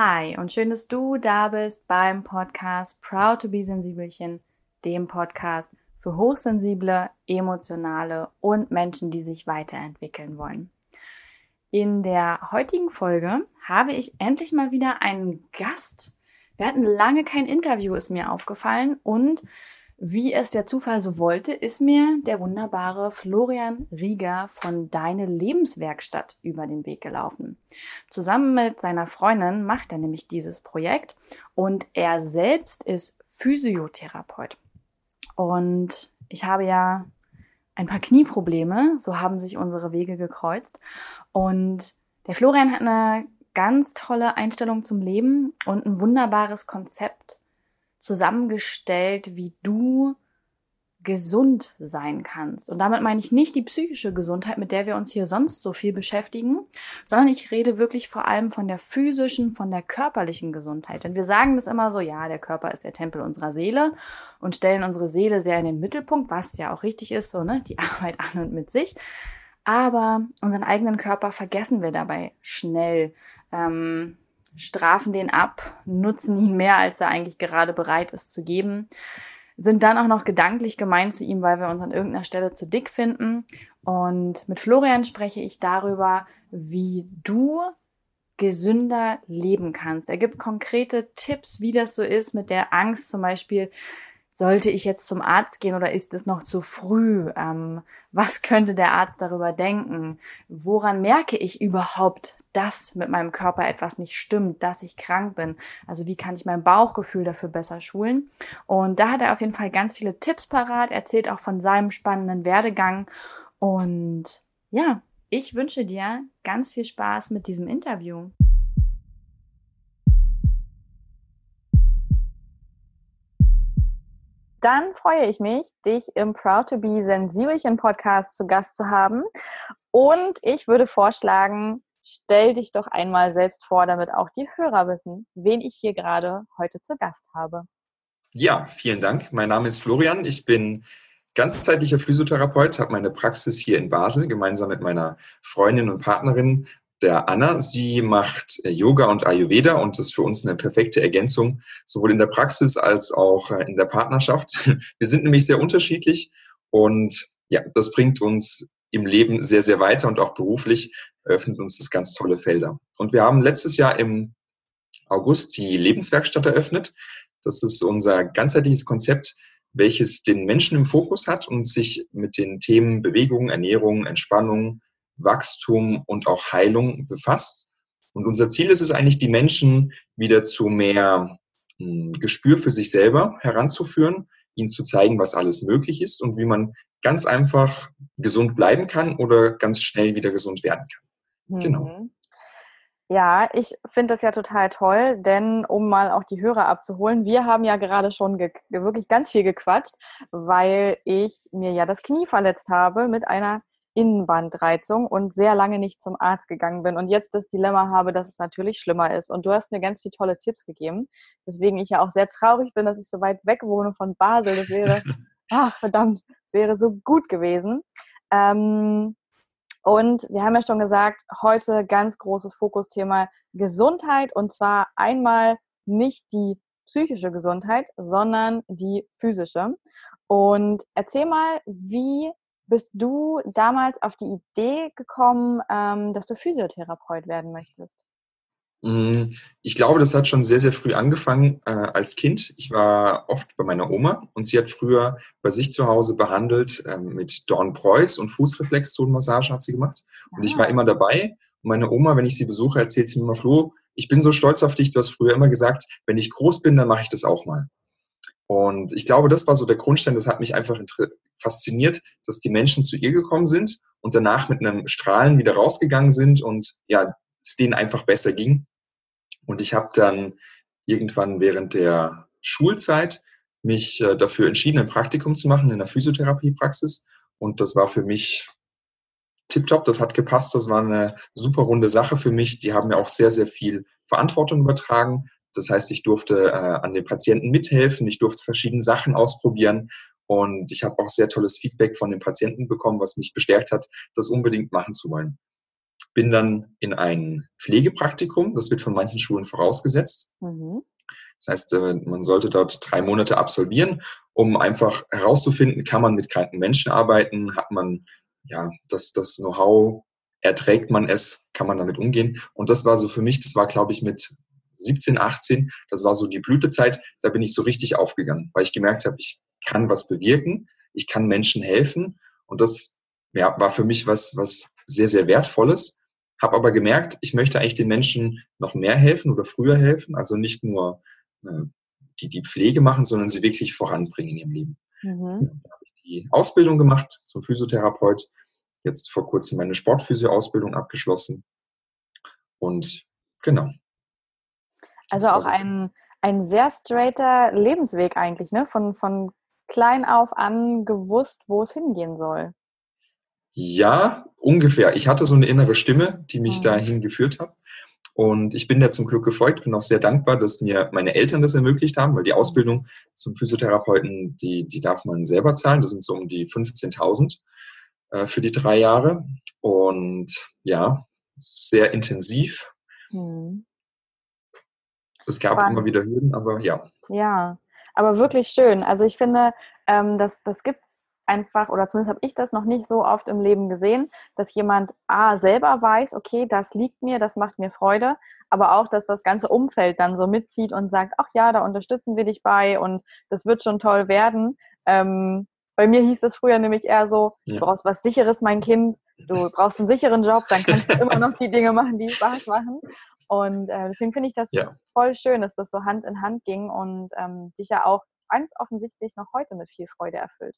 Hi und schön, dass du da bist beim Podcast Proud to be Sensibelchen, dem Podcast für hochsensible, emotionale und Menschen, die sich weiterentwickeln wollen. In der heutigen Folge habe ich endlich mal wieder einen Gast. Wir hatten lange kein Interview, ist mir aufgefallen und wie es der Zufall so wollte, ist mir der wunderbare Florian Rieger von Deine Lebenswerkstatt über den Weg gelaufen. Zusammen mit seiner Freundin macht er nämlich dieses Projekt und er selbst ist Physiotherapeut. Und ich habe ja ein paar Knieprobleme, so haben sich unsere Wege gekreuzt. Und der Florian hat eine ganz tolle Einstellung zum Leben und ein wunderbares Konzept zusammengestellt, wie du gesund sein kannst. Und damit meine ich nicht die psychische Gesundheit, mit der wir uns hier sonst so viel beschäftigen, sondern ich rede wirklich vor allem von der physischen, von der körperlichen Gesundheit. Denn wir sagen das immer so, ja, der Körper ist der Tempel unserer Seele und stellen unsere Seele sehr in den Mittelpunkt, was ja auch richtig ist, so, ne, die Arbeit an und mit sich. Aber unseren eigenen Körper vergessen wir dabei schnell. Ähm, strafen den ab, nutzen ihn mehr, als er eigentlich gerade bereit ist zu geben, sind dann auch noch gedanklich gemein zu ihm, weil wir uns an irgendeiner Stelle zu dick finden. Und mit Florian spreche ich darüber, wie du gesünder leben kannst. Er gibt konkrete Tipps, wie das so ist mit der Angst zum Beispiel, sollte ich jetzt zum Arzt gehen oder ist es noch zu früh? Ähm, was könnte der Arzt darüber denken? Woran merke ich überhaupt, dass mit meinem Körper etwas nicht stimmt, dass ich krank bin? Also wie kann ich mein Bauchgefühl dafür besser schulen? Und da hat er auf jeden Fall ganz viele Tipps parat, erzählt auch von seinem spannenden Werdegang. Und ja, ich wünsche dir ganz viel Spaß mit diesem Interview. Dann freue ich mich, dich im Proud to Be Sensibelchen Podcast zu Gast zu haben. Und ich würde vorschlagen, stell dich doch einmal selbst vor, damit auch die Hörer wissen, wen ich hier gerade heute zu Gast habe. Ja, vielen Dank. Mein Name ist Florian. Ich bin ganzzeitlicher Physiotherapeut, habe meine Praxis hier in Basel gemeinsam mit meiner Freundin und Partnerin der Anna. Sie macht äh, Yoga und Ayurveda und ist für uns eine perfekte Ergänzung, sowohl in der Praxis als auch äh, in der Partnerschaft. Wir sind nämlich sehr unterschiedlich und ja, das bringt uns im Leben sehr, sehr weiter und auch beruflich eröffnet uns das ganz tolle Felder. Und wir haben letztes Jahr im August die Lebenswerkstatt eröffnet. Das ist unser ganzheitliches Konzept, welches den Menschen im Fokus hat und sich mit den Themen Bewegung, Ernährung, Entspannung, Wachstum und auch Heilung befasst. Und unser Ziel ist es eigentlich, die Menschen wieder zu mehr hm, Gespür für sich selber heranzuführen, ihnen zu zeigen, was alles möglich ist und wie man ganz einfach gesund bleiben kann oder ganz schnell wieder gesund werden kann. Genau. Mhm. Genau. Ja, ich finde das ja total toll, denn um mal auch die Hörer abzuholen, wir haben ja gerade schon wirklich ganz viel gequatscht, weil ich mir ja das Knie verletzt habe mit einer Innenbandreizung und sehr lange nicht zum Arzt gegangen bin und jetzt das Dilemma habe, dass es natürlich schlimmer ist. Und du hast mir ganz viele tolle Tipps gegeben, weswegen ich ja auch sehr traurig bin, dass ich so weit weg wohne von Basel. Das wäre, ach verdammt, das wäre so gut gewesen. Ähm, und wir haben ja schon gesagt, heute ganz großes Fokusthema Gesundheit und zwar einmal nicht die psychische Gesundheit, sondern die physische. Und erzähl mal, wie bist du damals auf die Idee gekommen, ähm, dass du Physiotherapeut werden möchtest? Mm, ich glaube, das hat schon sehr, sehr früh angefangen äh, als Kind. Ich war oft bei meiner Oma und sie hat früher bei sich zu Hause behandelt äh, mit Dorn Preuß und Fußreflexzonenmassage hat sie gemacht. Und ich war ah. immer dabei. Und meine Oma, wenn ich sie besuche, erzählt sie mir immer, Flo, ich bin so stolz auf dich. Du hast früher immer gesagt, wenn ich groß bin, dann mache ich das auch mal. Und ich glaube, das war so der Grundstein, das hat mich einfach fasziniert, dass die Menschen zu ihr gekommen sind und danach mit einem Strahlen wieder rausgegangen sind und ja, es denen einfach besser ging. Und ich habe dann irgendwann während der Schulzeit mich äh, dafür entschieden, ein Praktikum zu machen in der Physiotherapiepraxis. Und das war für mich tipptopp, das hat gepasst, das war eine super runde Sache für mich. Die haben mir auch sehr, sehr viel Verantwortung übertragen. Das heißt, ich durfte äh, an den Patienten mithelfen, ich durfte verschiedene Sachen ausprobieren und ich habe auch sehr tolles Feedback von den Patienten bekommen, was mich bestärkt hat, das unbedingt machen zu wollen. bin dann in ein Pflegepraktikum, das wird von manchen Schulen vorausgesetzt. Mhm. Das heißt, äh, man sollte dort drei Monate absolvieren, um einfach herauszufinden, kann man mit kranken Menschen arbeiten, hat man ja das, das Know-how, erträgt man es, kann man damit umgehen. Und das war so für mich, das war, glaube ich, mit 17, 18, das war so die Blütezeit, da bin ich so richtig aufgegangen, weil ich gemerkt habe, ich kann was bewirken, ich kann Menschen helfen und das ja, war für mich was, was sehr, sehr Wertvolles. Habe aber gemerkt, ich möchte eigentlich den Menschen noch mehr helfen oder früher helfen, also nicht nur äh, die die Pflege machen, sondern sie wirklich voranbringen in ihrem Leben. Mhm. Da habe ich die Ausbildung gemacht zum Physiotherapeut, jetzt vor kurzem meine Sportphysio-Ausbildung abgeschlossen und genau. Also auch ein, ein sehr straighter Lebensweg eigentlich, ne? Von, von klein auf an gewusst, wo es hingehen soll. Ja, ungefähr. Ich hatte so eine innere Stimme, die mich mhm. dahin geführt hat. Und ich bin da zum Glück gefolgt, bin auch sehr dankbar, dass mir meine Eltern das ermöglicht haben, weil die Ausbildung zum Physiotherapeuten, die, die darf man selber zahlen. Das sind so um die 15.000 äh, für die drei Jahre. Und ja, sehr intensiv. Mhm. Es gab Spannend. immer wieder Hürden, aber ja. Ja, aber wirklich schön. Also ich finde, ähm, das, das gibt es einfach, oder zumindest habe ich das noch nicht so oft im Leben gesehen, dass jemand A selber weiß, okay, das liegt mir, das macht mir Freude, aber auch, dass das ganze Umfeld dann so mitzieht und sagt, ach ja, da unterstützen wir dich bei und das wird schon toll werden. Ähm, bei mir hieß es früher nämlich eher so, ja. du brauchst was Sicheres, mein Kind, du brauchst einen sicheren Job, dann kannst du immer noch die Dinge machen, die Spaß machen. Und äh, deswegen finde ich das ja. voll schön, dass das so Hand in Hand ging und ähm, dich ja auch ganz offensichtlich noch heute mit viel Freude erfüllt.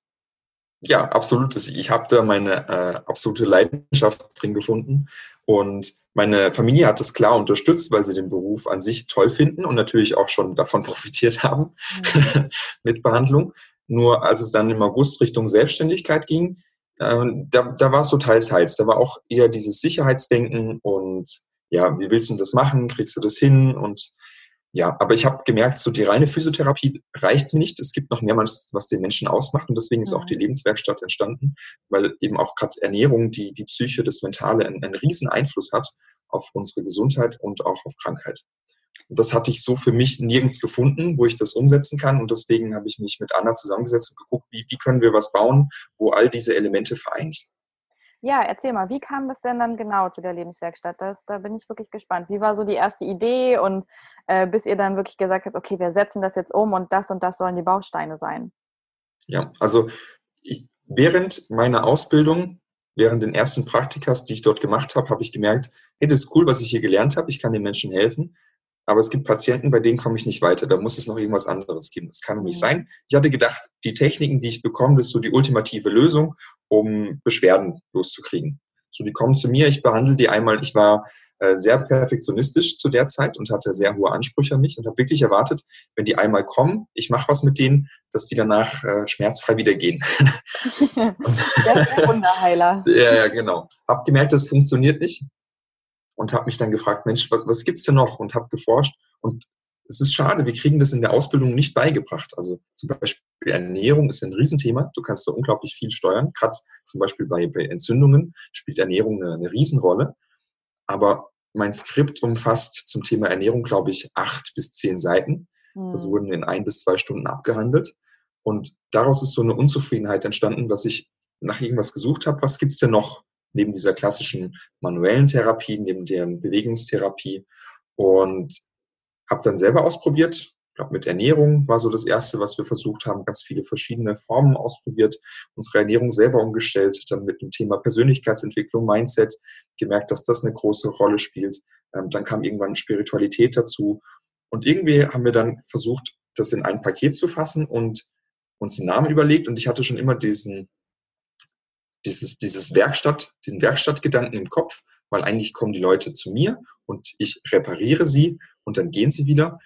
Ja, absolut. Ich habe da meine äh, absolute Leidenschaft drin gefunden. Und meine Familie hat das klar unterstützt, weil sie den Beruf an sich toll finden und natürlich auch schon davon profitiert haben mhm. mit Behandlung. Nur als es dann im August Richtung Selbstständigkeit ging, äh, da, da war es so teils, teils. Da war auch eher dieses Sicherheitsdenken und ja, wie willst du das machen? Kriegst du das hin? Und ja, aber ich habe gemerkt, so die reine Physiotherapie reicht mir nicht. Es gibt noch mehrmals, was den Menschen ausmacht. Und deswegen ist auch die mhm. Lebenswerkstatt entstanden, weil eben auch gerade Ernährung, die, die Psyche, das Mentale einen, einen riesen Einfluss hat auf unsere Gesundheit und auch auf Krankheit. Und das hatte ich so für mich nirgends gefunden, wo ich das umsetzen kann. Und deswegen habe ich mich mit Anna zusammengesetzt und geguckt, wie, wie können wir was bauen, wo all diese Elemente vereint. Ja, erzähl mal, wie kam das denn dann genau zu der Lebenswerkstatt? Das, da bin ich wirklich gespannt. Wie war so die erste Idee und äh, bis ihr dann wirklich gesagt habt, okay, wir setzen das jetzt um und das und das sollen die Bausteine sein? Ja, also ich, während meiner Ausbildung, während den ersten Praktikas, die ich dort gemacht habe, habe ich gemerkt, hey, das ist cool, was ich hier gelernt habe, ich kann den Menschen helfen, aber es gibt Patienten, bei denen komme ich nicht weiter. Da muss es noch irgendwas anderes geben. Das kann nicht mhm. sein. Ich hatte gedacht, die Techniken, die ich bekomme, das ist so die ultimative Lösung um Beschwerden loszukriegen. So, die kommen zu mir, ich behandle die einmal, ich war äh, sehr perfektionistisch zu der Zeit und hatte sehr hohe Ansprüche an mich und habe wirklich erwartet, wenn die einmal kommen, ich mache was mit denen, dass die danach äh, schmerzfrei wieder gehen. der Wunderheiler. ja, ja, genau. Hab gemerkt, das funktioniert nicht und habe mich dann gefragt, Mensch, was, was gibt's denn noch? Und habe geforscht und es ist schade, wir kriegen das in der Ausbildung nicht beigebracht. Also zum Beispiel Ernährung ist ein Riesenthema. Du kannst da unglaublich viel steuern. Gerade zum Beispiel bei, bei Entzündungen spielt Ernährung eine, eine Riesenrolle. Aber mein Skript umfasst zum Thema Ernährung, glaube ich, acht bis zehn Seiten. Mhm. Das wurden in ein bis zwei Stunden abgehandelt. Und daraus ist so eine Unzufriedenheit entstanden, dass ich nach irgendwas gesucht habe. Was gibt's denn noch neben dieser klassischen manuellen Therapie, neben der Bewegungstherapie? Und habe dann selber ausprobiert. Ich glaube, mit Ernährung war so das Erste, was wir versucht haben. Ganz viele verschiedene Formen ausprobiert, unsere Ernährung selber umgestellt, dann mit dem Thema Persönlichkeitsentwicklung, Mindset, gemerkt, dass das eine große Rolle spielt. Ähm, dann kam irgendwann Spiritualität dazu. Und irgendwie haben wir dann versucht, das in ein Paket zu fassen und uns einen Namen überlegt. Und ich hatte schon immer diesen, dieses, dieses Werkstatt, den Werkstattgedanken im Kopf, weil eigentlich kommen die Leute zu mir und ich repariere sie und dann gehen sie wieder.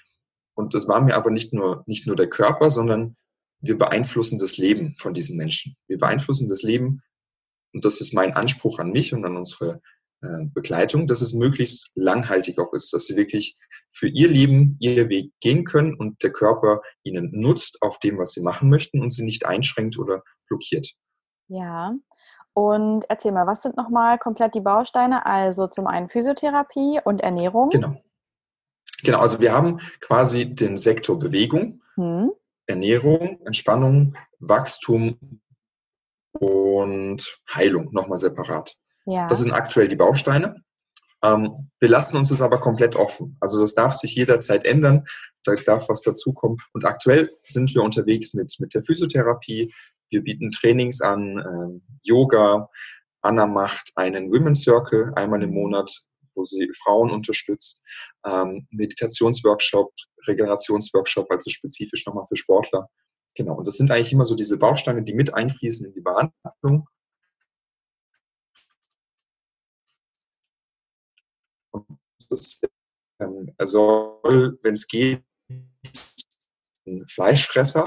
Und das war mir aber nicht nur, nicht nur der Körper, sondern wir beeinflussen das Leben von diesen Menschen. Wir beeinflussen das Leben und das ist mein Anspruch an mich und an unsere äh, Begleitung, dass es möglichst langhaltig auch ist, dass sie wirklich für ihr Leben ihr Weg gehen können und der Körper ihnen nutzt auf dem, was sie machen möchten und sie nicht einschränkt oder blockiert. Ja, Und erzähl mal, was sind nochmal komplett die Bausteine? Also zum einen Physiotherapie und Ernährung. Genau. Genau, also wir haben quasi den Sektor Bewegung, hm. Ernährung, Entspannung, Wachstum und Heilung nochmal separat. Ja. Das sind aktuell die Bausteine. Ähm, wir lassen uns das aber komplett offen. Also das darf sich jederzeit ändern, da darf was dazukommen. Und aktuell sind wir unterwegs mit, mit der Physiotherapie. Wir bieten Trainings an, äh, Yoga. Anna macht einen Women's Circle einmal im Monat, wo sie Frauen unterstützt. Ähm, Meditationsworkshop, Regenerationsworkshop, also spezifisch nochmal für Sportler. Genau, und das sind eigentlich immer so diese Bausteine, die mit einfließen in die Behandlung. Das ähm, er soll, wenn es geht, ein Fleischfresser.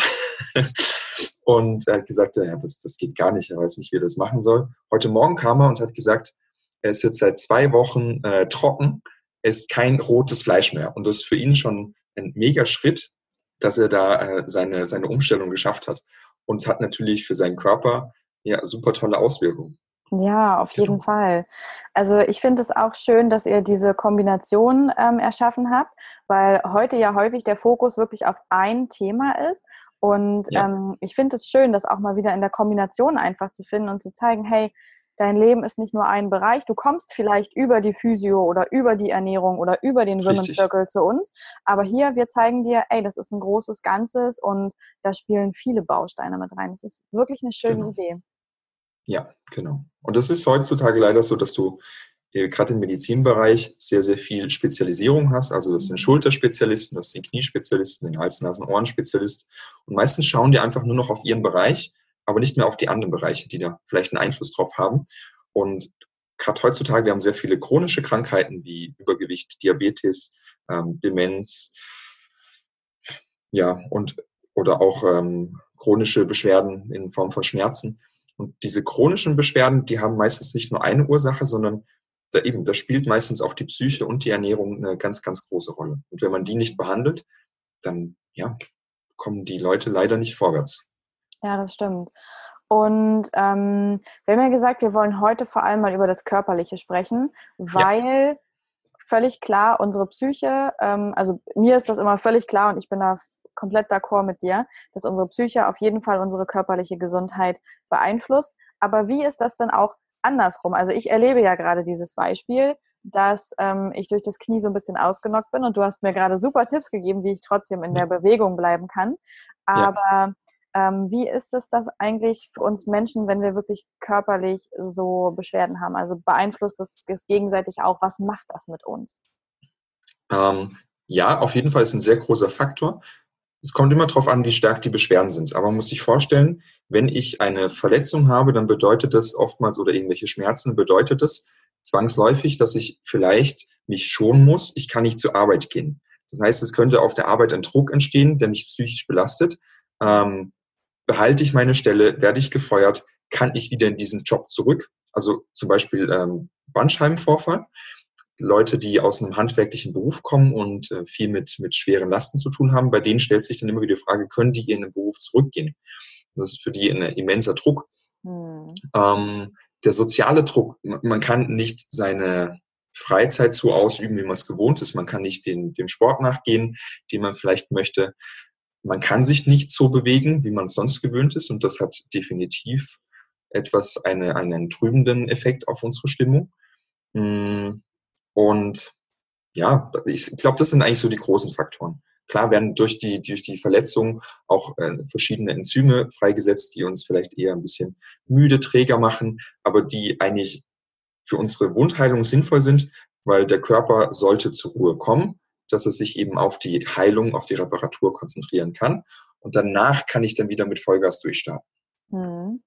und er hat gesagt, ja, das, das geht gar nicht, er weiß nicht, wie er das machen soll. Heute Morgen kam er und hat gesagt, er ist jetzt seit zwei Wochen äh, trocken, ist kein rotes Fleisch mehr. Und das ist für ihn schon ein mega Schritt, dass er da äh, seine, seine Umstellung geschafft hat. Und hat natürlich für seinen Körper ja super tolle Auswirkungen. Ja, auf jeden. Fall. Also ich finde es auch schön, dass ihr diese Kombination ähm, erschaffen habt, weil heute ja häufig der Fokus wirklich auf ein Thema ist. Und ja. ähm, ich finde es schön, das auch mal wieder in der Kombination einfach zu finden und zu zeigen, hey, dein Leben ist nicht nur ein Bereich. Du kommst vielleicht über die Physio oder über die Ernährung oder über den Women's Circle zu uns. Aber hier, wir zeigen dir, ey, das ist ein großes Ganzes und da spielen viele Bausteine mit rein. Das ist wirklich eine schöne genau. Idee. Ja, genau. Und das ist heutzutage leider so, dass du äh, gerade im Medizinbereich sehr, sehr viel Spezialisierung hast. Also das sind. Schulterspezialisten, das sind Kniespezialisten, den Hals-, Nasen-, Ohrenspezialist. Und meistens schauen die einfach nur noch auf ihren Bereich aber nicht mehr auf die anderen Bereiche, die da vielleicht einen Einfluss drauf haben. Und gerade heutzutage, wir haben sehr viele chronische Krankheiten wie Übergewicht, Diabetes, ähm, Demenz, ja, und oder auch ähm, chronische Beschwerden in Form von Schmerzen. Und diese chronischen Beschwerden, die haben meistens nicht nur eine Ursache, sondern da eben, da spielt meistens auch die Psyche und die Ernährung eine ganz, ganz große Rolle. Und wenn man die nicht behandelt, dann ja, kommen die Leute leider nicht vorwärts. Ja, das stimmt. Und ähm, wir haben ja gesagt, wir wollen heute vor allem mal über das Körperliche sprechen, weil ja. völlig klar unsere Psyche, ähm, also mir ist das immer völlig klar und ich bin da komplett d'accord mit dir, dass unsere Psyche auf jeden Fall unsere körperliche Gesundheit beeinflusst. Aber wie ist das denn auch andersrum? Also ich erlebe ja gerade dieses Beispiel, dass ähm, ich durch das Knie so ein bisschen ausgenockt bin und du hast mir gerade super Tipps gegeben, wie ich trotzdem in der Bewegung bleiben kann. Aber ja ähm, wie ist es das eigentlich für uns Menschen, wenn wir wirklich körperlich so Beschwerden haben? Also beeinflusst das, das gegenseitig auch? Was macht das mit uns? Ähm, ja, auf jeden Fall ist ein sehr großer Faktor. Es kommt immer darauf an, wie stark die Beschwerden sind. Aber man muss sich vorstellen, wenn ich eine Verletzung habe, dann bedeutet das oftmals oder irgendwelche Schmerzen, bedeutet das zwangsläufig, dass ich vielleicht mich schonen muss. Ich kann nicht zur Arbeit gehen. Das heißt, es könnte auf der Arbeit ein Druck entstehen, der mich psychisch belastet. Ähm, behalte ich meine Stelle, werde ich gefeuert, kann ich wieder in diesen Job zurück. Also zum Beispiel ähm, Bandscheibenvorfall. Leute, die aus einem handwerklichen Beruf kommen und äh, viel mit, mit schweren Lasten zu tun haben, bei denen stellt sich dann immer wieder die Frage, können die in den Beruf zurückgehen? Das ist für die ein immenser Druck. Hm. Ähm, der soziale Druck, man kann nicht seine Freizeit so ausüben, wie man es gewohnt ist. Man kann nicht den, dem Sport nachgehen, den man vielleicht möchte man kann sich nicht so bewegen, wie man es sonst gewöhnt ist. Und das hat definitiv etwas, eine, einen trübenden Effekt auf unsere Stimmung. Mm, und ja, ich glaube, das sind eigentlich so die großen Faktoren. Klar werden durch die, durch die Verletzung auch äh, verschiedene Enzyme freigesetzt, die uns vielleicht eher ein bisschen müde, träger machen, aber die eigentlich für unsere Wundheilung sinnvoll sind, weil der Körper sollte zur Ruhe kommen dass es sich eben auf die Heilung, auf die Reparatur konzentrieren kann. Und danach kann ich dann wieder mit Vollgas durchstarten. Hm.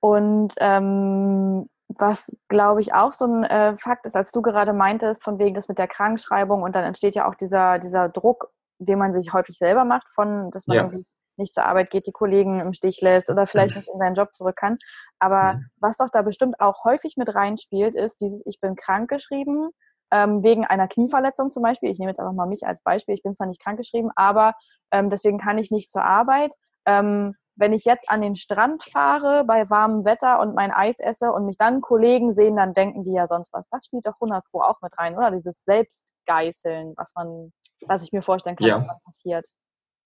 Und ähm, was, glaube ich, auch so ein äh, Fakt ist, als du gerade meintest, von wegen das mit der Krankschreibung und dann entsteht ja auch dieser, dieser Druck, den man sich häufig selber macht, von, dass man ja. irgendwie nicht zur Arbeit geht, die Kollegen im Stich lässt oder vielleicht nicht in seinen Job zurück kann. Aber mhm. was doch da bestimmt auch häufig mit reinspielt, ist dieses, ich bin krankgeschrieben, ähm, wegen einer Knieverletzung zum Beispiel. Ich nehme jetzt einfach mal mich als Beispiel. Ich bin zwar nicht krankgeschrieben, aber ähm, deswegen kann ich nicht zur Arbeit. Ähm, wenn ich jetzt an den Strand fahre bei warmem Wetter und mein Eis esse und mich dann Kollegen sehen, dann denken die ja sonst was. Das spielt doch 100 Pro auch mit rein, oder? Dieses Selbstgeißeln, was man, was ich mir vorstellen kann, Ja. was passiert.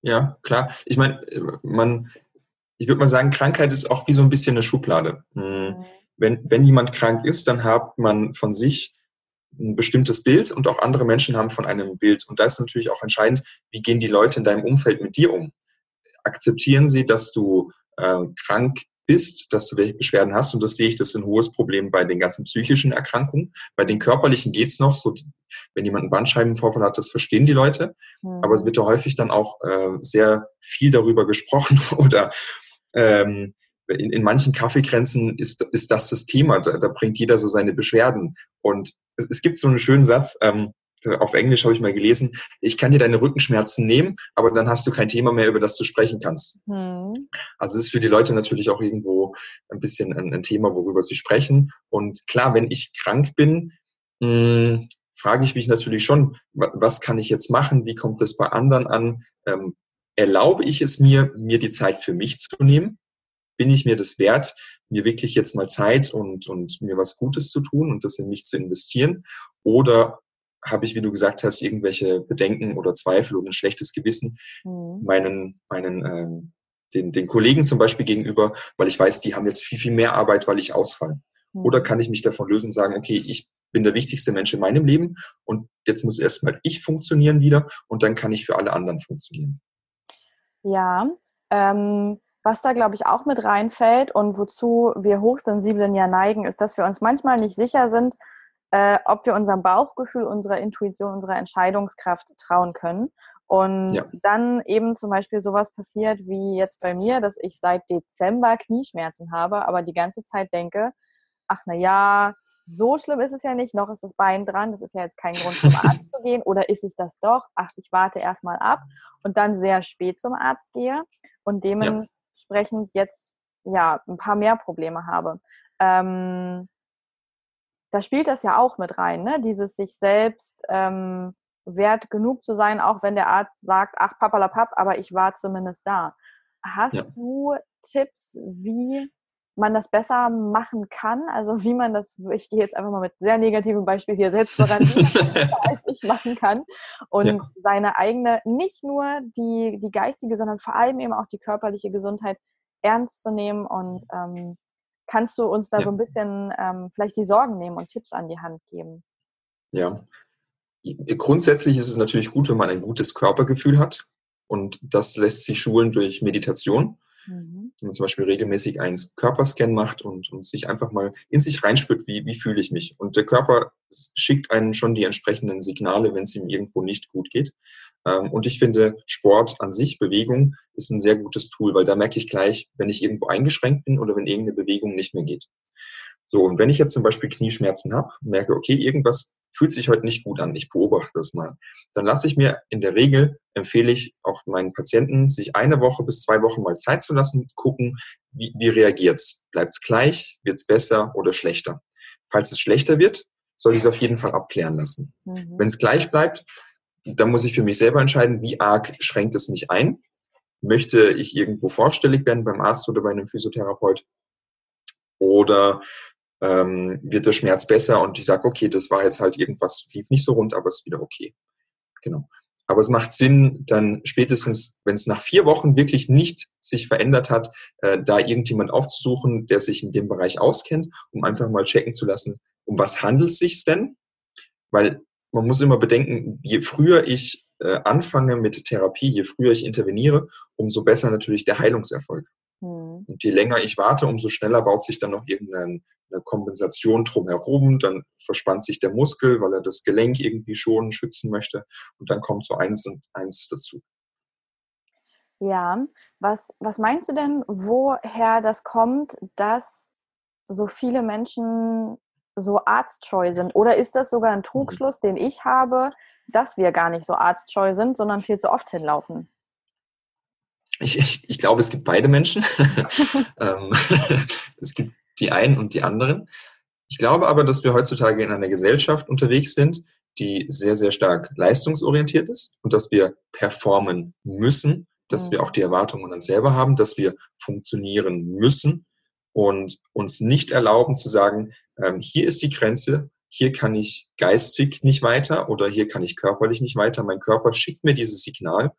Ja, klar. Ich meine, man, ich würde mal sagen, Krankheit ist auch wie so ein bisschen eine Schublade. Hm, Mhm. Wenn, wenn jemand krank ist, dann hat man von sich ein bestimmtes Bild und auch andere Menschen haben von einem Bild. Und da ist natürlich auch entscheidend, wie gehen die Leute in deinem Umfeld mit dir um? Akzeptieren sie, dass du äh, krank bist, dass du welche Beschwerden hast? Und das sehe ich, das ist ein hohes Problem bei den ganzen psychischen Erkrankungen. Bei den körperlichen geht's noch. So, wenn jemand einen Bandscheibenvorfall hat, das verstehen die Leute. Mhm. Aber es wird ja häufig dann auch äh, sehr viel darüber gesprochen oder ähm, in, in manchen Kaffeekränzen ist, ist das das Thema. Da, da bringt jeder so seine Beschwerden. Und es, es gibt so einen schönen Satz, ähm, auf Englisch habe ich mal gelesen, ich kann dir deine Rückenschmerzen nehmen, aber dann hast du kein Thema mehr, über das du sprechen kannst. Mhm. Also es ist für die Leute natürlich auch irgendwo ein bisschen ein, ein Thema, worüber sie sprechen. Und klar, wenn ich krank bin, mh, frage ich mich natürlich schon, wa- was kann ich jetzt machen? Wie kommt es bei anderen an? Ähm, erlaube ich es mir, mir die Zeit für mich zu nehmen? Bin ich mir das wert, mir wirklich jetzt mal Zeit und, und mir was Gutes zu tun und das in mich zu investieren? Oder habe ich, wie du gesagt hast, irgendwelche Bedenken oder Zweifel oder ein schlechtes Gewissen, Mhm. meinen, meinen ähm, den, den Kollegen zum Beispiel gegenüber, weil ich weiß, die haben jetzt viel, viel mehr Arbeit, weil ich ausfalle. Oder Mhm. kann ich mich davon lösen und sagen, okay, ich bin der wichtigste Mensch in meinem Leben und jetzt muss erstmal ich funktionieren wieder und dann kann ich für alle anderen funktionieren. Ja, ähm, was da, glaube ich, auch mit reinfällt und wozu wir Hochsensiblen ja neigen, ist, dass wir uns manchmal nicht sicher sind, äh, ob wir unserem Bauchgefühl, unserer Intuition, unserer Entscheidungskraft trauen können. Und Ja. dann eben zum Beispiel sowas passiert wie jetzt bei mir, dass ich seit Dezember Knieschmerzen habe, aber die ganze Zeit denke, ach na ja, so schlimm ist es ja nicht, noch ist das Bein dran, das ist ja jetzt kein Grund zum Arzt zu gehen oder ist es das doch? Ach, ich warte erstmal ab und dann sehr spät zum Arzt gehe und dementsprechend jetzt ja ein paar mehr Probleme habe. Ähm, da spielt das ja auch mit rein, ne? Dieses sich selbst ähm, wert genug zu sein, auch wenn der Arzt sagt, ach papalapap, aber ich war zumindest da. Hast Ja. du Tipps, wie man das besser machen kann? Also wie man das, ich gehe jetzt einfach mal mit sehr negativem Beispiel hier selbst voran, wie man das besser als ich machen kann und Ja. seine eigene, nicht nur die, die geistige, sondern vor allem eben auch die körperliche Gesundheit ernst zu nehmen und ähm, kannst du uns da Ja. so ein bisschen ähm, vielleicht die Sorgen nehmen und Tipps an die Hand geben? Ja. Grundsätzlich ist es natürlich gut, wenn man ein gutes Körpergefühl hat und das lässt sich schulen durch Meditation. Mhm. wenn man zum Beispiel regelmäßig einen Körperscan macht und, und sich einfach mal in sich reinspürt, wie, wie fühle ich mich. Und der Körper schickt einem schon die entsprechenden Signale, wenn es ihm irgendwo nicht gut geht. Ähm, und ich finde, Sport an sich, Bewegung, ist ein sehr gutes Tool, weil da merke ich gleich, wenn ich irgendwo eingeschränkt bin oder wenn irgendeine Bewegung nicht mehr geht. So, und wenn ich jetzt zum Beispiel Knieschmerzen habe, merke, okay, irgendwas fühlt sich heute nicht gut an, ich beobachte das mal, dann lasse ich mir in der Regel, empfehle ich auch meinen Patienten, sich eine Woche bis zwei Wochen mal Zeit zu lassen, gucken, wie, wie reagiert's? Bleibt's gleich? Wird's besser oder schlechter? Falls es schlechter wird, soll ich es auf jeden Fall abklären lassen. Mhm. Wenn es gleich bleibt, dann muss ich für mich selber entscheiden, wie arg schränkt es mich ein. Möchte ich irgendwo vorstellig werden beim Arzt oder bei einem Physiotherapeut? Oder ähm, wird der Schmerz besser und ich sage, okay, das war jetzt halt irgendwas, lief nicht so rund, aber ist wieder okay. Genau. Aber es macht Sinn, dann spätestens, wenn es nach vier Wochen wirklich nicht sich verändert hat, äh, da irgendjemand aufzusuchen, der sich in dem Bereich auskennt, um einfach mal checken zu lassen, um was handelt es sich denn? Weil man muss immer bedenken, je früher ich äh, anfange mit Therapie, je früher ich interveniere, umso besser natürlich der Heilungserfolg. Mhm. Und je länger ich warte, umso schneller baut sich dann noch irgendeine Kompensation drumherum. Dann verspannt sich der Muskel, weil er das Gelenk irgendwie schonen, schützen möchte. Und dann kommt so eins und eins dazu. Ja, was, was meinst du denn, woher das kommt, dass so viele Menschen so arztscheu sind? Oder ist das sogar ein Trugschluss, den ich habe, dass wir gar nicht so arztscheu sind, sondern viel zu oft hinlaufen? Ich, ich, ich glaube, es gibt beide Menschen. Ähm, es gibt die einen und die anderen. Ich glaube aber, dass wir heutzutage in einer Gesellschaft unterwegs sind, die sehr, sehr stark leistungsorientiert ist und dass wir performen müssen, dass wir auch die Erwartungen an selber haben, dass wir funktionieren müssen und uns nicht erlauben zu sagen, ähm, hier ist die Grenze, hier kann ich geistig nicht weiter oder hier kann ich körperlich nicht weiter. Mein Körper schickt mir dieses Signal.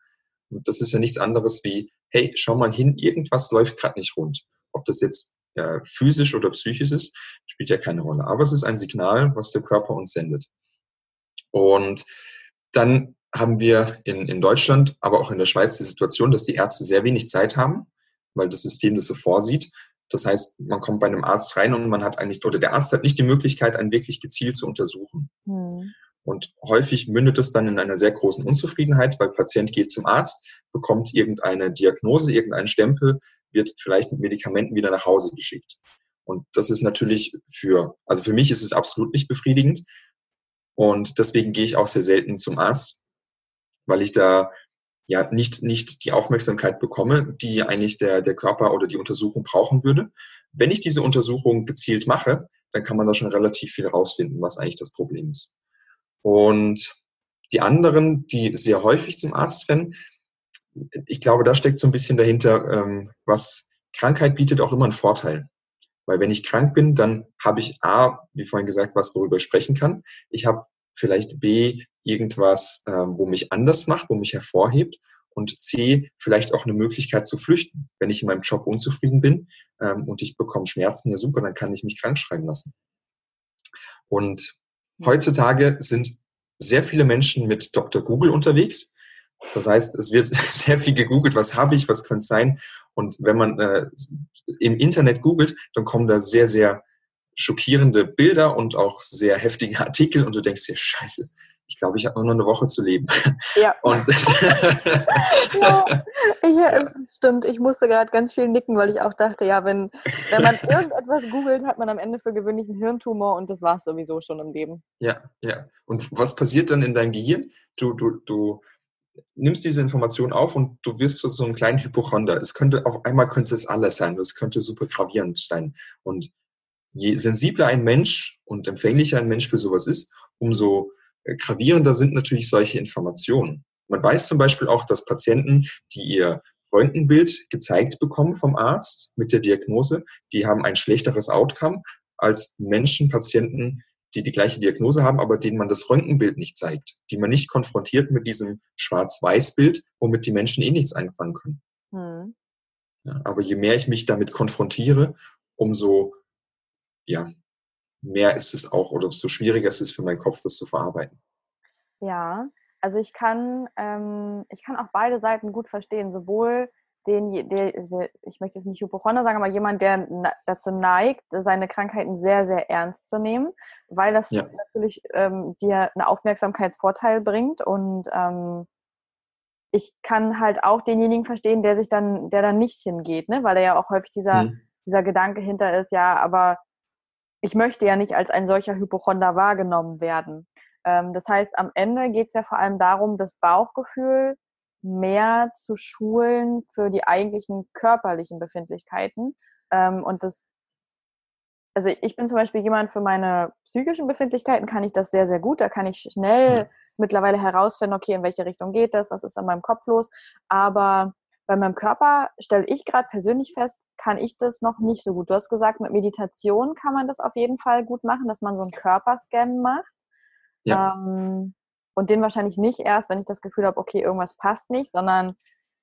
Und das ist ja nichts anderes wie, hey, schau mal hin, irgendwas läuft gerade nicht rund. Ob das jetzt äh, physisch oder psychisch ist, spielt ja keine Rolle. Aber es ist ein Signal, was der Körper uns sendet. Und dann haben wir in, in Deutschland, aber auch in der Schweiz die Situation, dass die Ärzte sehr wenig Zeit haben, weil das System das so vorsieht. Das heißt, man kommt bei einem Arzt rein und man hat eigentlich, oder der Arzt hat nicht die Möglichkeit, einen wirklich gezielt zu untersuchen. Mhm. Und häufig mündet es dann in einer sehr großen Unzufriedenheit, weil Patient geht zum Arzt, bekommt irgendeine Diagnose, irgendeinen Stempel, wird vielleicht mit Medikamenten wieder nach Hause geschickt. Und das ist natürlich für, also für mich ist es absolut nicht befriedigend. Und deswegen gehe ich auch sehr selten zum Arzt, weil ich da ja nicht, nicht die Aufmerksamkeit bekomme, die eigentlich der, der Körper oder die Untersuchung brauchen würde. Wenn ich diese Untersuchung gezielt mache, dann kann man da schon relativ viel rausfinden, was eigentlich das Problem ist. Und die anderen, die sehr häufig zum Arzt rennen, ich glaube, da steckt so ein bisschen dahinter, ähm, was Krankheit bietet auch immer einen Vorteil. Weil wenn ich krank bin, dann habe ich A, wie vorhin gesagt, was, worüber ich sprechen kann. Ich habe vielleicht B, irgendwas, ähm, wo mich anders macht, wo mich hervorhebt. Und C, vielleicht auch eine Möglichkeit zu flüchten. Wenn ich in meinem Job unzufrieden bin ähm, und ich bekomme Schmerzen, ja super, dann kann ich mich krank schreiben lassen. Und heutzutage sind sehr viele Menschen mit Dr. Google unterwegs. Das heißt, es wird sehr viel gegoogelt, was habe ich, was könnte sein. Und wenn man äh, im Internet googelt, dann kommen da sehr, sehr schockierende Bilder und auch sehr heftige Artikel und du denkst dir, scheiße, ich glaube, ich habe nur noch eine Woche zu leben. Ja. Und ja, ja, es stimmt. Ich musste gerade ganz viel nicken, weil ich auch dachte, ja, wenn, wenn man irgendetwas googelt, hat man am Ende für gewöhnlich einen Hirntumor und das war es sowieso schon im Leben. Ja, ja. Und was passiert dann in deinem Gehirn? Du, du, du nimmst diese Information auf und du wirst so, so ein kleinen Hypochonder. Es könnte auf einmal könnte es alles sein. Das könnte super gravierend sein. Und je sensibler ein Mensch und empfänglicher ein Mensch für sowas ist, umso gravierender sind natürlich solche Informationen. Man weiß zum Beispiel auch, dass Patienten, die ihr Röntgenbild gezeigt bekommen vom Arzt mit der Diagnose, die haben ein schlechteres Outcome als Menschen, Patienten, die die gleiche Diagnose haben, aber denen man das Röntgenbild nicht zeigt, die man nicht konfrontiert mit diesem Schwarz-Weiß-Bild, womit die Menschen eh nichts anfangen können. Hm. Ja, aber je mehr ich mich damit konfrontiere, umso ja, mehr ist es auch oder so schwieriger ist es für meinen Kopf, das zu verarbeiten. Ja, also ich kann, ähm, ich kann auch beide Seiten gut verstehen, sowohl den, der, ich möchte jetzt nicht Hypochonder sagen, aber jemand, der dazu neigt, seine Krankheiten sehr, sehr ernst zu nehmen, weil das ja. natürlich ähm, dir einen Aufmerksamkeitsvorteil bringt und ähm, ich kann halt auch denjenigen verstehen, der sich dann, der dann nicht hingeht, ne? weil er ja auch häufig dieser, mhm. dieser Gedanke hinter ist, ja, aber ich möchte ja nicht als ein solcher Hypochonder wahrgenommen werden. Ähm, das heißt, am Ende geht es ja vor allem darum, das Bauchgefühl mehr zu schulen für die eigentlichen körperlichen Befindlichkeiten. Ähm, und das, also ich bin zum Beispiel jemand für meine psychischen Befindlichkeiten kann ich das sehr, sehr gut. Da kann ich schnell ja. mittlerweile herausfinden, okay, in welche Richtung geht das, was ist an meinem Kopf los. Aber bei meinem Körper stelle ich gerade persönlich fest, kann ich das noch nicht so gut. Du hast gesagt, mit Meditation kann man das auf jeden Fall gut machen, dass man so einen Körperscan macht. Ja. Ähm, und den wahrscheinlich nicht erst, wenn ich das Gefühl habe, okay, irgendwas passt nicht, sondern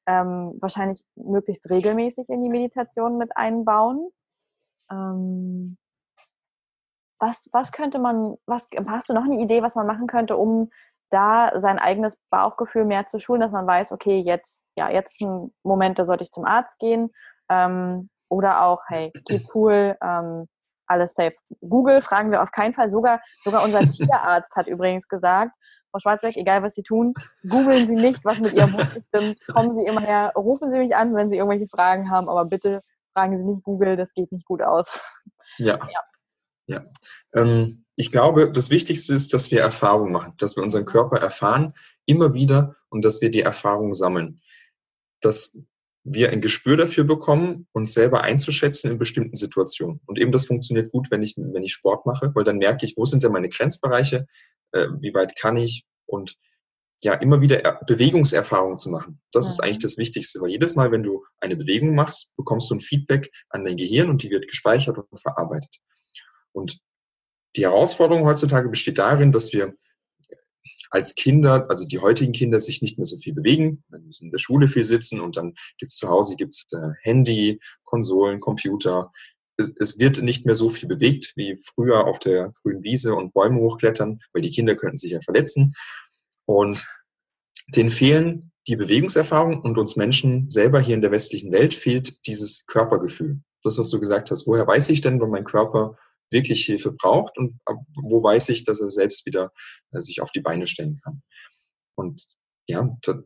ähm, wahrscheinlich möglichst regelmäßig in die Meditation mit einbauen. Ähm, was, was könnte man, was hast du noch eine Idee, was man machen könnte, um da sein eigenes Bauchgefühl mehr zu schulen, dass man weiß, okay, jetzt, ja, jetzt ein Moment, da sollte ich zum Arzt gehen. Ähm, oder auch, hey, keep cool, ähm, alles safe. Google fragen wir auf keinen Fall. Sogar, sogar unser Tierarzt hat übrigens gesagt, Frau Schwarzberg, egal was Sie tun, googeln Sie nicht, was mit Ihrem Hund stimmt. Kommen Sie immer her, rufen Sie mich an, wenn Sie irgendwelche Fragen haben, aber bitte fragen Sie nicht Google, das geht nicht gut aus. Ja. ja. ja. Ähm, ich glaube, das Wichtigste ist, dass wir Erfahrung machen, dass wir unseren Körper erfahren, immer wieder und dass wir die Erfahrung sammeln. Dass wir ein Gespür dafür bekommen, uns selber einzuschätzen in bestimmten Situationen. Und eben das funktioniert gut, wenn ich, wenn ich Sport mache, weil dann merke ich, wo sind denn meine Grenzbereiche, äh, wie weit kann ich und ja, immer wieder Bewegungserfahrungen zu machen. Das ja. ist eigentlich das Wichtigste, weil jedes Mal, wenn du eine Bewegung machst, bekommst du ein Feedback an dein Gehirn und die wird gespeichert und verarbeitet. Und die Herausforderung heutzutage besteht darin, dass wir als Kinder, also die heutigen Kinder, sich nicht mehr so viel bewegen. Dann müssen in der Schule viel sitzen und dann gibt's zu Hause gibt's äh, Handy, Konsolen, Computer. Es, es, wird nicht mehr so viel bewegt wie früher auf der grünen Wiese und Bäume hochklettern, weil die Kinder könnten sich ja verletzen. Und denen fehlen die Bewegungserfahrung und uns Menschen selber hier in der westlichen Welt fehlt dieses Körpergefühl. Das, was du gesagt hast. Woher weiß ich denn, wenn mein Körper wirklich Hilfe braucht und wo weiß ich, dass er selbst wieder äh, sich auf die Beine stellen kann. Und ja, da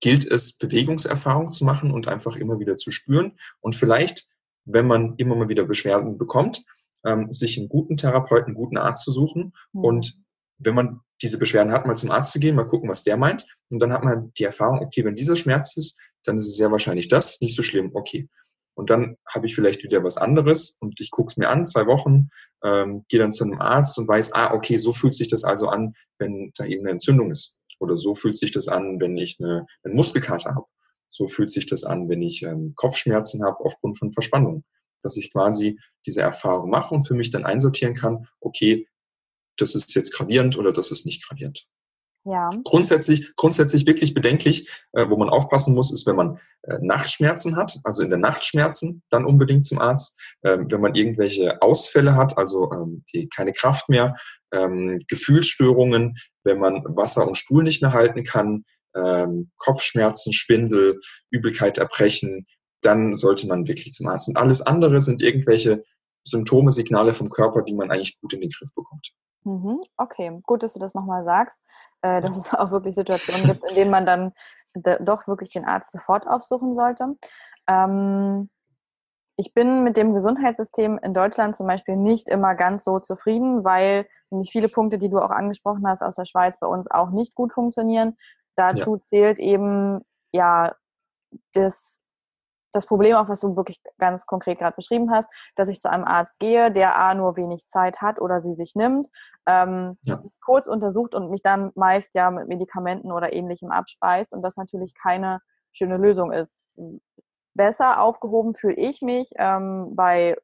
gilt es, Bewegungserfahrung zu machen und einfach immer wieder zu spüren und vielleicht, wenn man immer mal wieder Beschwerden bekommt, ähm, sich einen guten Therapeuten, einen guten Arzt zu suchen mhm. und wenn man diese Beschwerden hat, mal zum Arzt zu gehen, mal gucken, was der meint. Und dann hat man die Erfahrung, okay, wenn dieser Schmerz ist, dann ist es sehr wahrscheinlich das, nicht so schlimm, okay. Und dann habe ich vielleicht wieder was anderes und ich gucke es mir an, zwei Wochen, ähm, gehe dann zu einem Arzt und weiß, ah, okay, so fühlt sich das also an, wenn da eben eine Entzündung ist. Oder so fühlt sich das an, wenn ich eine, einen Muskelkater habe. So fühlt sich das an, wenn ich ähm, Kopfschmerzen habe aufgrund von Verspannung. Dass ich quasi diese Erfahrung mache und für mich dann einsortieren kann, okay, das ist jetzt gravierend oder das ist nicht gravierend. Ja. Grundsätzlich, grundsätzlich wirklich bedenklich, äh, wo man aufpassen muss, ist, wenn man äh, Nachtschmerzen hat, also in der Nachtschmerzen, dann unbedingt zum Arzt. Ähm, wenn man irgendwelche Ausfälle hat, also ähm, die keine Kraft mehr, ähm, Gefühlsstörungen, wenn man Wasser und Stuhl nicht mehr halten kann, ähm, Kopfschmerzen, Schwindel, Übelkeit, Erbrechen, dann sollte man wirklich zum Arzt. Und alles andere sind irgendwelche Symptome, Signale vom Körper, die man eigentlich gut in den Griff bekommt. Mhm, okay, gut, dass du das nochmal sagst äh, dass es auch wirklich Situationen gibt, in denen man dann doch wirklich den Arzt sofort aufsuchen sollte. Ähm, ich bin mit dem Gesundheitssystem in Deutschland zum Beispiel nicht immer ganz so zufrieden, weil nämlich viele Punkte, die du auch angesprochen hast aus der Schweiz, bei uns auch nicht gut funktionieren. Dazu ja. zählt eben ja das das Problem, auch was du wirklich ganz konkret gerade beschrieben hast, dass ich zu einem Arzt gehe, der A nur wenig Zeit hat oder sie sich nimmt, ähm, ja. kurz untersucht und mich dann meist ja mit Medikamenten oder ähnlichem abspeist und das natürlich keine schöne Lösung ist. Besser aufgehoben fühle ich mich ähm, bei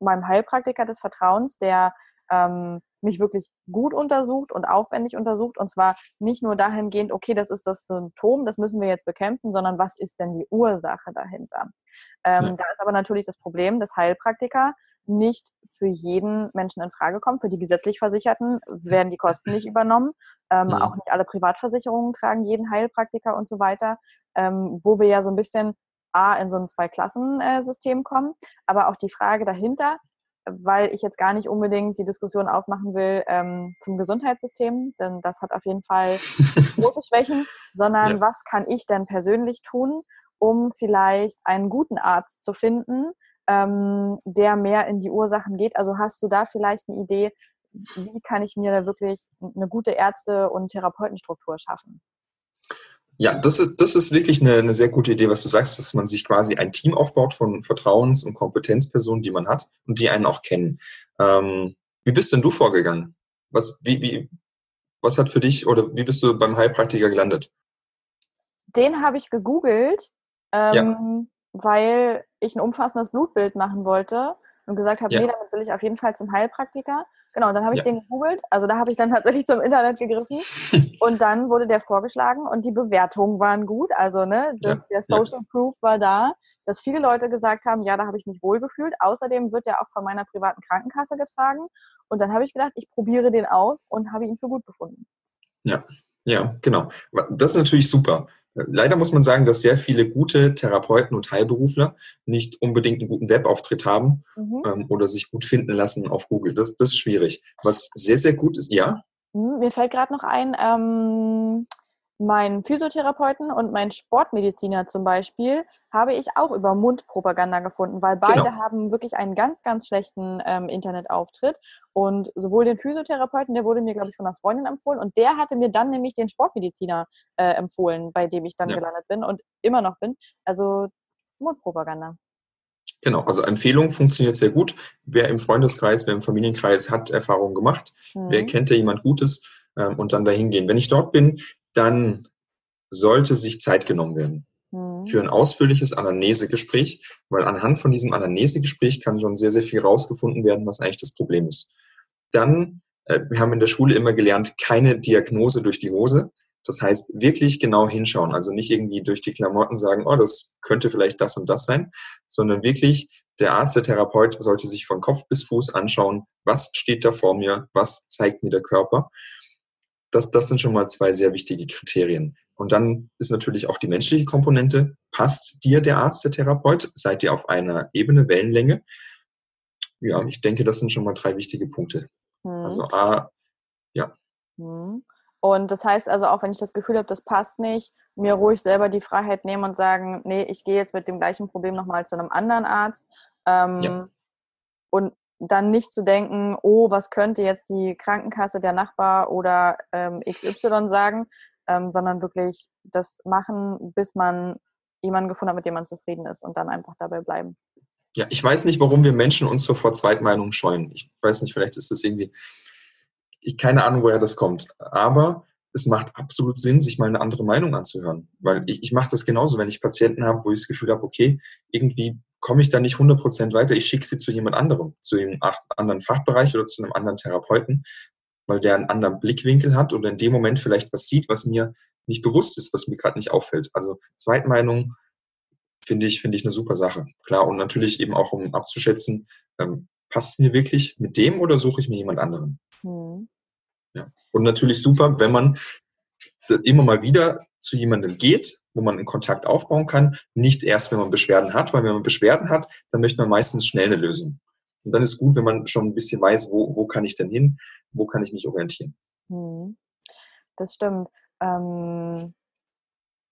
meinem Heilpraktiker des Vertrauens, der ähm, mich wirklich gut untersucht und aufwendig untersucht. Und zwar nicht nur dahingehend, okay, das ist das Symptom, das müssen wir jetzt bekämpfen, sondern was ist denn die Ursache dahinter? Ähm, ja. Da ist aber natürlich das Problem, dass Heilpraktiker nicht für jeden Menschen in Frage kommen. Für die gesetzlich Versicherten werden die Kosten nicht übernommen. Ähm, ja. Auch nicht alle Privatversicherungen tragen jeden Heilpraktiker und so weiter. Ähm, wo wir ja so ein bisschen A, in so ein Zwei-Klassen-System kommen. Aber auch die Frage dahinter, weil ich jetzt gar nicht unbedingt die Diskussion aufmachen will ähm, zum Gesundheitssystem, denn das hat auf jeden Fall große Schwächen, sondern ja. was kann ich denn persönlich tun, um vielleicht einen guten Arzt zu finden, ähm, der mehr in die Ursachen geht. Also hast du da vielleicht eine Idee, wie kann ich mir da wirklich eine gute Ärzte- und Therapeutenstruktur schaffen? Ja, das ist, das ist wirklich eine, eine sehr gute Idee, was du sagst, dass man sich quasi ein Team aufbaut von Vertrauens- und Kompetenzpersonen, die man hat und die einen auch kennen. Ähm, wie bist denn du vorgegangen? Was, wie, wie, was hat für dich oder wie bist du beim Heilpraktiker gelandet? Den habe ich gegoogelt, ähm, ja. weil ich ein umfassendes Blutbild machen wollte und gesagt habe, ja. nee, damit will ich auf jeden Fall zum Heilpraktiker. Genau, und dann habe ich ja. den gegoogelt. Also da habe ich dann tatsächlich zum Internet gegriffen. und dann wurde der vorgeschlagen und die Bewertungen waren gut. Also ne, das, ja. der Social ja. Proof war da, dass viele Leute gesagt haben, ja, da habe ich mich wohlgefühlt. Außerdem wird der auch von meiner privaten Krankenkasse getragen. Und dann habe ich gedacht, ich probiere den aus und habe ihn für gut befunden. Ja, ja, genau. Das ist natürlich super. Leider muss man sagen, dass sehr viele gute Therapeuten und Heilberufler nicht unbedingt einen guten Webauftritt haben mhm. ähm, oder sich gut finden lassen auf Google. Das, das ist schwierig. Was sehr, sehr gut ist, ja. Mhm, mir fällt gerade noch ein, ähm, mein Physiotherapeuten und mein Sportmediziner zum Beispiel habe ich auch über Mundpropaganda gefunden, weil beide genau. haben wirklich einen ganz, ganz schlechten ähm, Internetauftritt. Und sowohl den Physiotherapeuten, der wurde mir, glaube ich, von einer Freundin empfohlen, und der hatte mir dann nämlich den Sportmediziner äh, empfohlen, bei dem ich dann ja. gelandet bin und immer noch bin. Also Mundpropaganda. Genau, also Empfehlung funktioniert sehr gut. Wer im Freundeskreis, wer im Familienkreis hat Erfahrungen gemacht, mhm. wer kennt da jemand Gutes ähm, und dann dahin gehen. Wenn ich dort bin, dann sollte sich Zeit genommen werden Mhm. für ein ausführliches Anamnesegespräch, weil anhand von diesem Anamnesegespräch kann schon sehr, sehr viel rausgefunden werden, was eigentlich das Problem ist. Dann, äh, wir haben in der Schule immer gelernt, keine Diagnose durch die Hose. Das heißt, wirklich genau hinschauen. Also nicht irgendwie durch die Klamotten sagen, oh, das könnte vielleicht das und das sein, sondern wirklich der Arzt, der Therapeut sollte sich von Kopf bis Fuß anschauen, was steht da vor mir, was zeigt mir der Körper. Das, das sind schon mal zwei sehr wichtige Kriterien. Und dann ist natürlich auch die menschliche Komponente. Passt dir der Arzt, der Therapeut? Seid ihr auf einer Ebene, Wellenlänge? Ja, ich denke, das sind schon mal drei wichtige Punkte. Mhm. Also A, ja. Mhm. Und das heißt also auch, wenn ich das Gefühl habe, das passt nicht, mir ruhig selber die Freiheit nehmen und sagen, nee, ich gehe jetzt mit dem gleichen Problem nochmal zu einem anderen Arzt. Ähm, Ja. Und dann nicht zu denken, oh, was könnte jetzt die Krankenkasse, der Nachbar oder ähm, XY sagen, ähm, sondern wirklich das machen, bis man jemanden gefunden hat, mit dem man zufrieden ist und dann einfach dabei bleiben. Ja, ich weiß nicht, warum wir Menschen uns so vor Zweitmeinungen scheuen. Ich weiß nicht, vielleicht ist das irgendwie, ich keine Ahnung, woher das kommt. Aber es macht absolut Sinn, sich mal eine andere Meinung anzuhören. Weil ich, ich mache das genauso, wenn ich Patienten habe, wo ich das Gefühl habe, okay, irgendwie komme ich da nicht 100% weiter, ich schicke sie zu jemand anderem, zu einem anderen Fachbereich oder zu einem anderen Therapeuten, weil der einen anderen Blickwinkel hat oder in dem Moment vielleicht was sieht, was mir nicht bewusst ist, was mir gerade nicht auffällt. Also Zweitmeinung finde ich, finde ich eine super Sache. Klar, und natürlich eben auch, um abzuschätzen, ähm, passt mir wirklich mit dem oder suche ich mir jemand anderen? Hm. Ja. Und natürlich super, wenn man immer mal wieder zu jemandem geht, wo man einen Kontakt aufbauen kann, nicht erst, wenn man Beschwerden hat, weil wenn man Beschwerden hat, dann möchte man meistens schnell eine Lösung. Und dann ist gut, wenn man schon ein bisschen weiß, wo, wo kann ich denn hin, wo kann ich mich orientieren. Hm. Das stimmt. Ähm,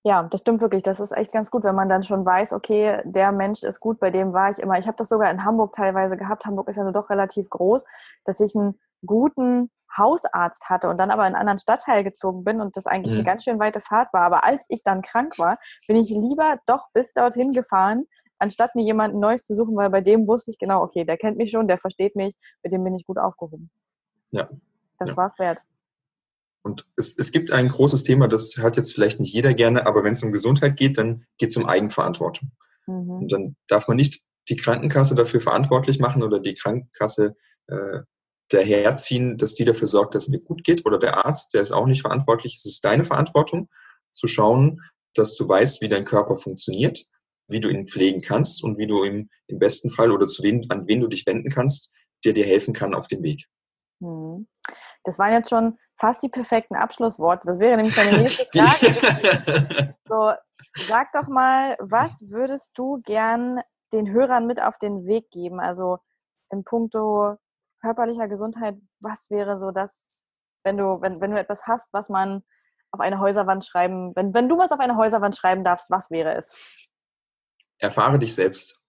ja, das stimmt wirklich. Das ist echt ganz gut, wenn man dann schon weiß, okay, der Mensch ist gut, bei dem war ich immer. Ich habe das sogar in Hamburg teilweise gehabt. Hamburg ist ja nur doch relativ groß, dass ich einen guten Hausarzt hatte und dann aber in einen anderen Stadtteil gezogen bin und das eigentlich eine Mhm. ganz schön weite Fahrt war. Aber als ich dann krank war, bin ich lieber doch bis dorthin gefahren, anstatt mir jemanden Neues zu suchen, weil bei dem wusste ich genau, okay, der kennt mich schon, der versteht mich, mit dem bin ich gut aufgehoben. Ja. Das Ja. war's wert. Und es, es gibt ein großes Thema, das hat jetzt vielleicht nicht jeder gerne, aber wenn es um Gesundheit geht, dann geht es um Eigenverantwortung. Mhm. Und dann darf man nicht die Krankenkasse dafür verantwortlich machen oder die Krankenkasse äh, daherziehen, dass die dafür sorgt, dass es mir gut geht. Oder der Arzt, der ist auch nicht verantwortlich. Es ist deine Verantwortung, zu schauen, dass du weißt, wie dein Körper funktioniert, wie du ihn pflegen kannst und wie du ihm im besten Fall oder zu wen, an wen du dich wenden kannst, der dir helfen kann auf dem Weg. Mhm. Das waren jetzt schon fast die perfekten Abschlussworte. Das wäre nämlich meine nächste Frage. So, sag doch mal, was würdest du gern den Hörern mit auf den Weg geben? Also in puncto körperlicher Gesundheit, was wäre so das, wenn du, wenn, wenn du etwas hast, was man auf eine Häuserwand schreiben, wenn, wenn du was auf eine Häuserwand schreiben darfst, was wäre es? Erfahre dich selbst.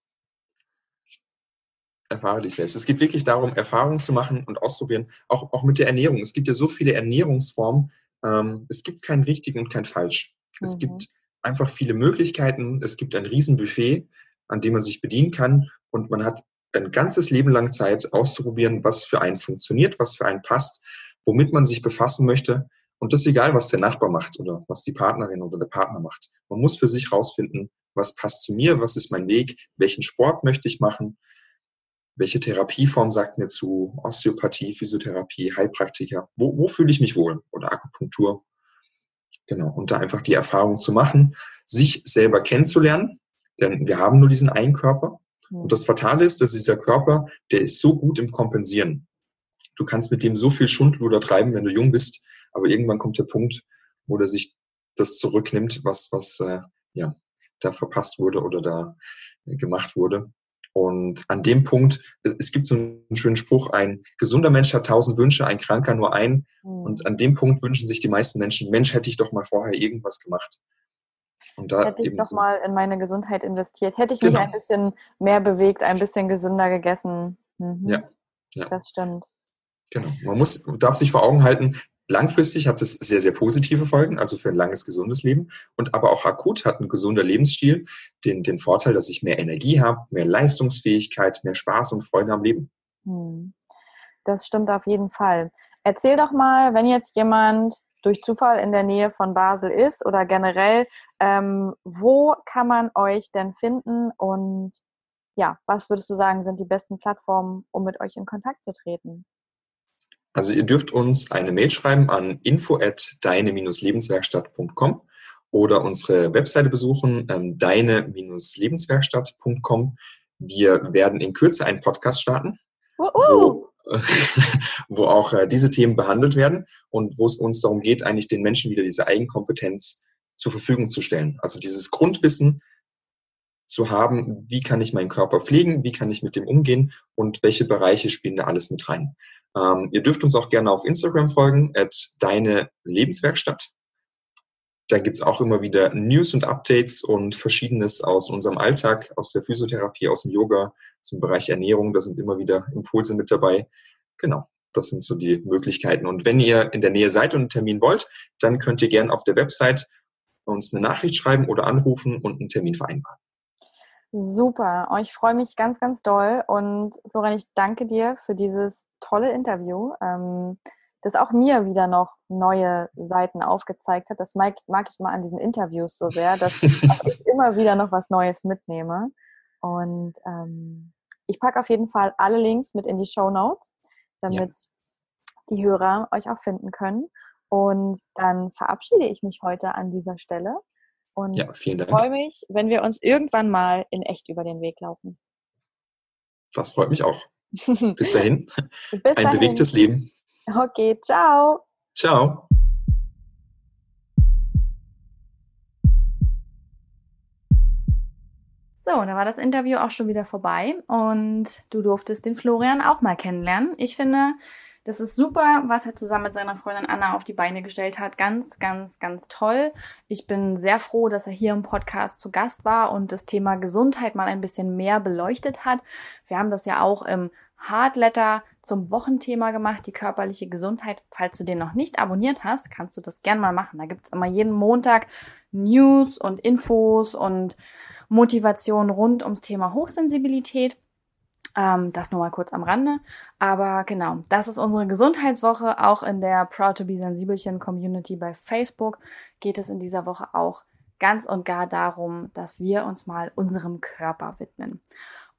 Erfahre dich selbst. Es geht wirklich darum, Erfahrungen zu machen und auszuprobieren, auch, auch mit der Ernährung. Es gibt ja so viele Ernährungsformen. Ähm, es gibt kein richtig und kein falsch. Es Mhm. gibt einfach viele Möglichkeiten. Es gibt ein Riesenbuffet, an dem man sich bedienen kann. Und man hat ein ganzes Leben lang Zeit auszuprobieren, was für einen funktioniert, was für einen passt, womit man sich befassen möchte. Und das ist egal, was der Nachbar macht oder was die Partnerin oder der Partner macht. Man muss für sich rausfinden, was passt zu mir, was ist mein Weg, welchen Sport möchte ich machen, welche Therapieform sagt mir zu, Osteopathie, Physiotherapie, Heilpraktiker, wo, wo fühle ich mich wohl oder Akupunktur. Genau, und da einfach die Erfahrung zu machen, sich selber kennenzulernen, denn wir haben nur diesen einen Körper. Und das Fatale ist, dass dieser Körper, der ist so gut im Kompensieren. Du kannst mit dem so viel Schundluder treiben, wenn du jung bist, aber irgendwann kommt der Punkt, wo der sich das zurücknimmt, was, was äh, ja, da verpasst wurde oder da äh, gemacht wurde. Und an dem Punkt, es, es gibt so einen schönen Spruch, ein gesunder Mensch hat tausend Wünsche, ein Kranker nur einen. Mhm. Und an dem Punkt wünschen sich die meisten Menschen, Mensch, hätte ich doch mal vorher irgendwas gemacht. Und da Hätte ich doch so, mal in meine Gesundheit investiert. Hätte ich mich Genau. ein bisschen mehr bewegt, ein bisschen gesünder gegessen. Mhm. Ja, ja. Das stimmt. Genau. Man muss, darf sich vor Augen halten, langfristig hat es sehr, sehr positive Folgen, also für ein langes, gesundes Leben. Und aber auch akut hat ein gesunder Lebensstil den, den Vorteil, dass ich mehr Energie habe, mehr Leistungsfähigkeit, mehr Spaß und Freude am Leben. Hm. Das stimmt auf jeden Fall. Erzähl doch mal, wenn jetzt jemand durch Zufall in der Nähe von Basel ist oder generell, ähm, wo kann man euch denn finden und ja, was würdest du sagen, sind die besten Plattformen, um mit euch in Kontakt zu treten? Also ihr dürft uns eine Mail schreiben an info at deine-lebenswerkstatt.com oder unsere Webseite besuchen, ähm, deine-lebenswerkstatt.com. Wir werden in Kürze einen Podcast starten, uh -uh. Wo, wo auch äh, diese Themen behandelt werden und wo es uns darum geht, eigentlich den Menschen wieder diese Eigenkompetenz zur Verfügung zu stellen. Also dieses Grundwissen, zu haben, wie kann ich meinen Körper pflegen, wie kann ich mit dem umgehen und welche Bereiche spielen da alles mit rein. Ähm, ihr dürft uns auch gerne auf Instagram folgen, at deine Lebenswerkstatt. Da gibt's auch immer wieder News und Updates und Verschiedenes aus unserem Alltag, aus der Physiotherapie, aus dem Yoga, zum Bereich Ernährung. Da sind immer wieder Impulse mit dabei. Genau, das sind so die Möglichkeiten. Und wenn ihr in der Nähe seid und einen Termin wollt, dann könnt ihr gerne auf der Website uns eine Nachricht schreiben oder anrufen und einen Termin vereinbaren. Super. Oh, ich freue mich ganz, ganz doll. Und Florian, ich danke dir für dieses tolle Interview, ähm, das auch mir wieder noch neue Seiten aufgezeigt hat. Das mag, mag ich mal an diesen Interviews so sehr, dass ich immer wieder noch was Neues mitnehme. Und ähm, ich packe auf jeden Fall alle Links mit in die Show Notes, damit ja. die Hörer euch auch finden können. Und dann verabschiede ich mich heute an dieser Stelle und ja, vielen Dank. freue mich, wenn wir uns irgendwann mal in echt über den Weg laufen. Das freut mich auch. Bis dahin. Bis Ein dahin. bewegtes Leben. Okay, ciao. Ciao. So, da war das Interview auch schon wieder vorbei und du durftest den Florian auch mal kennenlernen. Ich finde, das ist super, was er zusammen mit seiner Freundin Anna auf die Beine gestellt hat. Ganz, ganz, ganz toll. Ich bin sehr froh, dass er hier im Podcast zu Gast war und das Thema Gesundheit mal ein bisschen mehr beleuchtet hat. Wir haben das ja auch im Hardletter zum Wochenthema gemacht, die körperliche Gesundheit. Falls du den noch nicht abonniert hast, kannst du das gern mal machen. Da gibt's immer jeden Montag News und Infos und Motivation rund ums Thema Hochsensibilität. Ähm, das nur mal kurz am Rande. Aber genau, das ist unsere Gesundheitswoche. Auch in der Proud to be Sensibelchen Community bei Facebook geht es in dieser Woche auch ganz und gar darum, dass wir uns mal unserem Körper widmen.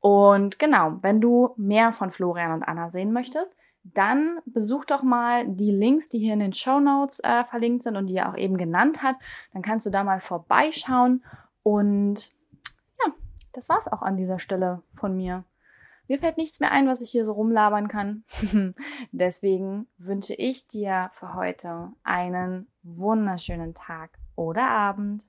Und genau, wenn du mehr von Florian und Anna sehen möchtest, dann besuch doch mal die Links, die hier in den Show Notes äh, verlinkt sind und die er auch eben genannt hat. Dann kannst du da mal vorbeischauen. Und ja, das war's auch an dieser Stelle von mir. Mir fällt nichts mehr ein, was ich hier so rumlabern kann. Deswegen wünsche ich dir für heute einen wunderschönen Tag oder Abend.